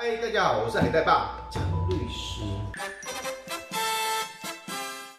嗨，大家好，我是海带爸张律师。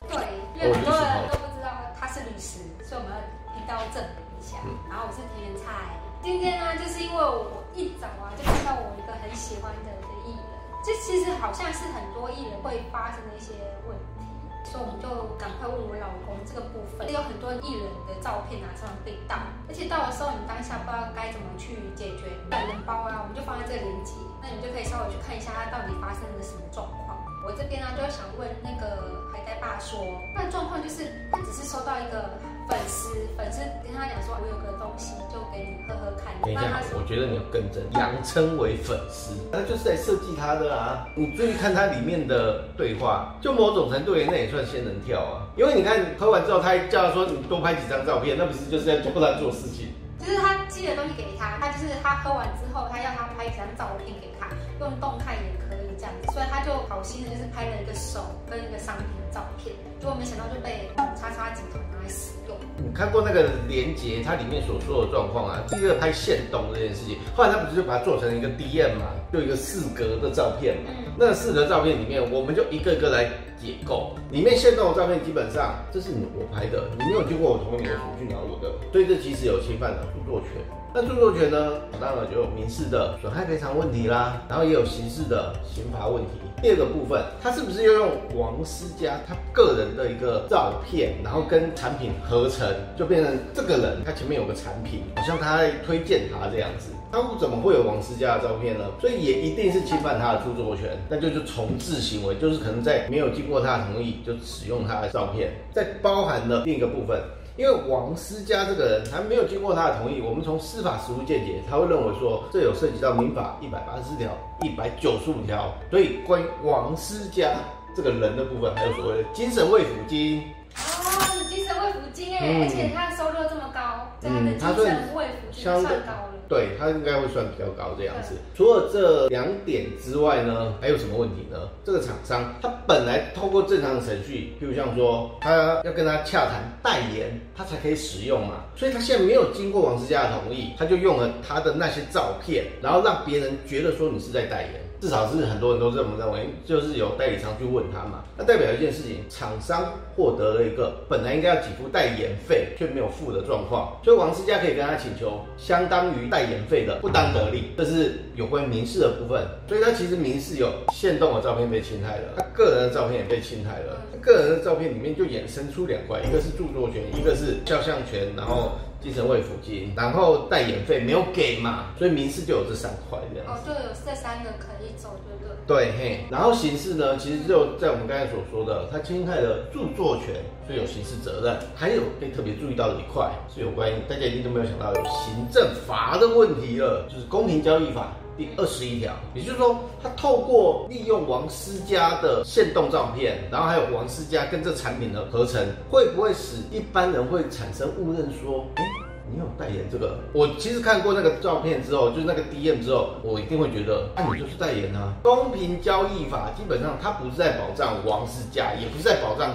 对，因为很多人都不知道他是律师，所以我们要提刀证明一下。然后我是田园菜，今天呢，就是因为我一早啊就看到我一个很喜欢的一个艺人，这其实好像是很多艺人会发生的一些问题。所以我们就赶快问我老公这个部分，有很多艺人的照片啊，常常被盗，而且盗的时候你当下不知道该怎么去解决，懒人包啊，我们就放在这个链接，那你就可以稍微去看一下他到底发生了什么状况。我这边呢就想问那个海带爸说，那状况就是他只是收到一个粉丝，粉丝跟他讲说，我有个东西就给你喝喝看。等一下，我觉得你要更正，扬称为粉丝，那就是在设计他的啊。你注意看他里面的对话，就某种程度，那也算仙人跳啊。因为你看喝完之后，他还叫他说你多拍几张照片，那不是就是在做他做事情？就是他寄的东西给他，他就是他喝完之后，他要他拍几张照片给他，用动态也可以这样子，所以他就好心的就是拍了一个手跟一个商品的照片，结果没想到就被叉叉集团拿来使用。你看过那个连接，它里面所说的状况啊？第一个拍线动这件事情，后来他不是就把它做成一个 DM 嘛，就一个四格的照片嘛。那四格照片里面，我们就一个一个来解构。里面线动的照片基本上这是你我拍的，你没有经过我同意，我出去拿我的，所以这其实有侵犯了著作权。那著作权呢，当然就有民事的损害赔偿问题啦，然后也有刑事的刑罚问题。第二个部分，他是不是要用王思佳他个人的一个照片，然后跟产品合成，就变成这个人他前面有个产品，好像他在推荐他这样子，他怎么会有王思佳的照片呢？所以也一定是侵犯他的著作权，那就是重置行为，就是可能在没有经过他的同意就使用他的照片，在包含了另一个部分。因为王思佳这个人还没有经过他的同意，我们从司法实务见解，他会认为说这有涉及到民法一百八十四条、一百九十五条，所以关于王思佳这个人的部分，还有所谓的精神慰抚金。哦，精神慰抚金哎，而且他收入这么高，这样的精神慰抚金算高了。对他应该会算比较高这样子。除了这两点之外呢，还有什么问题呢？这个厂商他本来透过正常的程序，譬如像说他要跟他洽谈代言，他才可以使用嘛。所以他现在没有经过王思佳的同意，他就用了他的那些照片，然后让别人觉得说你是在代言。至少是很多人都这么认为，就是有代理商去问他嘛，那代表一件事情，厂商获得了一个本来应该要给付代言费却没有付的状况，所以王思佳可以跟他请求相当于代言费的不当得利，这是有关民事的部分，所以他其实民事有现动的照片被侵害了，他个人的照片也被侵害了，个人的照片里面就衍生出两块，一个是著作权，一个是肖像权，然后。精神慰抚金，然后代言费没有给嘛，所以民事就有这三块这样。哦，就有这三个可以走，对不对？对嘿，然后刑事呢，其实就在我们刚才所说的，它侵害了著作权，所以有刑事责任。还有被特别注意到的一块，是有关于大家一定都没有想到有行政罚的问题了，就是公平交易法。第二十一条，也就是说，他透过利用王思佳的现动照片，然后还有王思佳跟这产品的合成，会不会使一般人会产生误认说，哎，你有代言这个？我其实看过那个照片之后，就是那个 DM 之后，我一定会觉得，那你就是代言啊。公平交易法基本上它不是在保障王思佳，也不是在保障。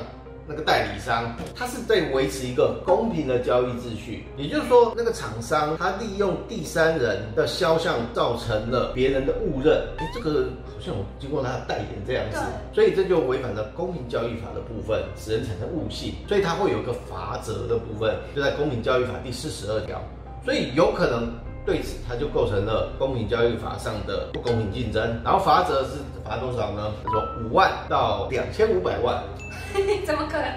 那个代理商，他是在维持一个公平的交易秩序，也就是说，那个厂商他利用第三人的肖像造成了别人的误认，哎，这个好像我经过他的代言这样子，所以这就违反了公平交易法的部分，使人产生误信，所以他会有一个罚则的部分，就在公平交易法第四十二条，所以有可能对此他就构成了公平交易法上的不公平竞争，然后罚则是罚多少呢？他说五万到两千五百万。怎么可能？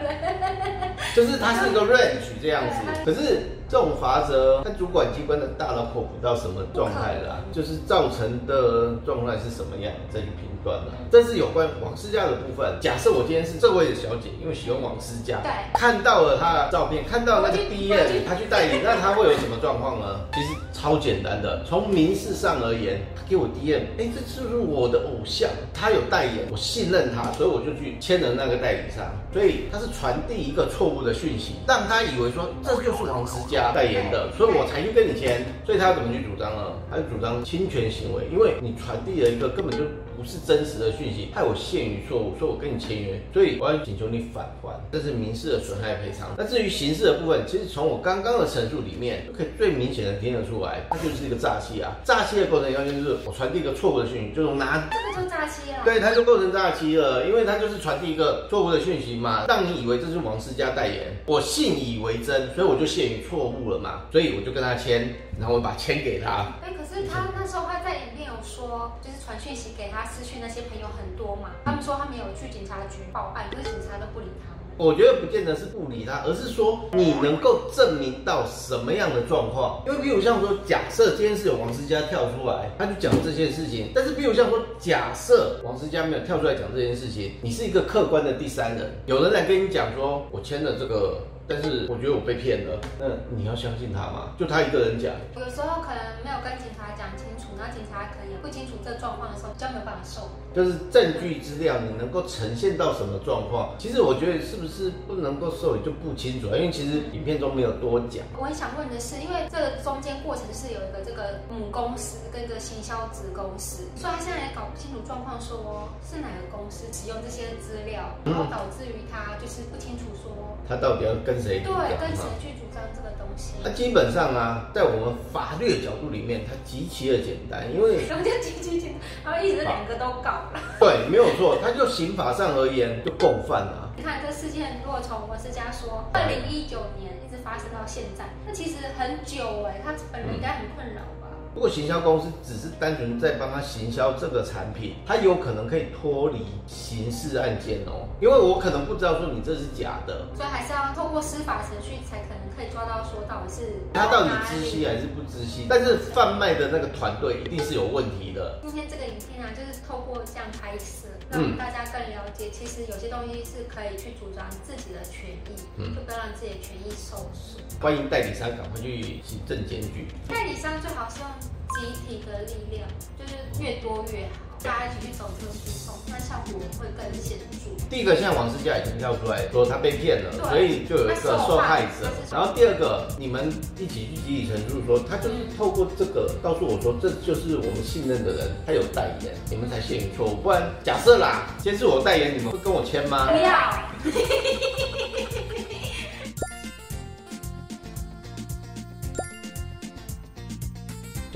就是它是一个 range 这样子，可是这种罚则，它主管机关的大脑破不到什么状态啦，就是造成的状态是什么样，这里评断了。这是有关王思佳的部分。假设我今天是这位小姐，因为喜欢王思佳，对，看到了她的照片，看到那个 D N，她去代理，那她会有什么状况呢？其实超简单的，从民事上而言，她给我 D N，哎，这是不是我的偶像？他有代言，我信任他，所以我就去签了那个代理商。所以他是传递一个错误的讯息，让他以为说这就是王思佳代言的，所以我才去跟你签。所以他要怎么去主张呢？他就主张侵权行为，因为你传递了一个根本就。不是真实的讯息，害我陷于错误，说我跟你签约，所以我要请求你返还，这是民事的损害赔偿。那至于刑事的部分，其实从我刚刚的陈述里面，可以最明显的听得出来，它就是一个诈欺啊！诈欺的过程要件就是我传递一个错误的讯息，就是拿这个就诈欺了。对，他就构成诈欺了，因为他就是传递一个错误的讯息嘛，让你以为这是王思佳代言，我信以为真，所以我就陷于错误了嘛，所以我就跟他签，然后我把签给他。哎，可是他那时候他在影片有说，就是传讯息给他。失去那些朋友很多嘛？他们说他没有去警察局报案，可是警察都不理他们。我觉得不见得是不理他，而是说你能够证明到什么样的状况？因为比如像说，假设今天是有王思佳跳出来，他就讲这件事情。但是比如像说，假设王思佳没有跳出来讲这件事情，你是一个客观的第三人，有人来跟你讲说，我签了这个。但是我觉得我被骗了，那你要相信他吗？就他一个人讲，有时候可能没有跟警察讲清楚，那警察可能也不清楚这状况的时候，就没有办法受。就是证据资料你能够呈现到什么状况？其实我觉得是不是不能够受理就不清楚，因为其实影片中没有多讲。我很想问的是，因为这个中间过程是有一个这个母公司跟一个行销子公司，所以他现在也搞不清楚状况，说是哪个公司使用这些资料，然后导致于他就是不清楚说他到底要跟谁。对，跟谁去主张这个东西？那基本上啊，在我们法律的角度里面，它极其的简单，因为什么叫极其简单？他们一直两个都搞了。对，没有错，他就刑法上而言就共犯了。你看这事件，如果从我是家说，二零一九年一直发生到现在，那其实很久哎，他本人应该很困扰吧。如果行销公司只是单纯在帮他行销这个产品，他有可能可以脱离刑事案件哦，因为我可能不知道说你这是假的，所以还是要透过司法程序才可能可以抓到说到底是他到底知悉还是不知悉，但是贩卖的那个团队一定是有问题的。今天这个影片啊，就是透过这样拍摄，让大家更了解，其实有些东西是可以去主张自己的权益，就不要让自己的权益受损。欢迎代理商赶快去行政检举，代理商最好是用。集体的力量就是越多越好，大家一起去走这个诉讼，那效果会更显著。第一个，现在王思佳已经跳出来说他被骗了，所以就有一个受害者。然后第二个，你们一起去集体陈述说，他就是透过这个告诉我说，这就是我们信任的人，他有代言，你们才陷于错误。不然假设啦，先是我代言，你们会跟我签吗？不要。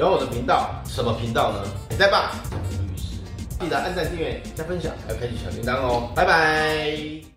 喜欢我的频道，什么频道呢？你在吧？律师，记得按赞、订阅、加分享，还有开启小铃铛哦。拜拜。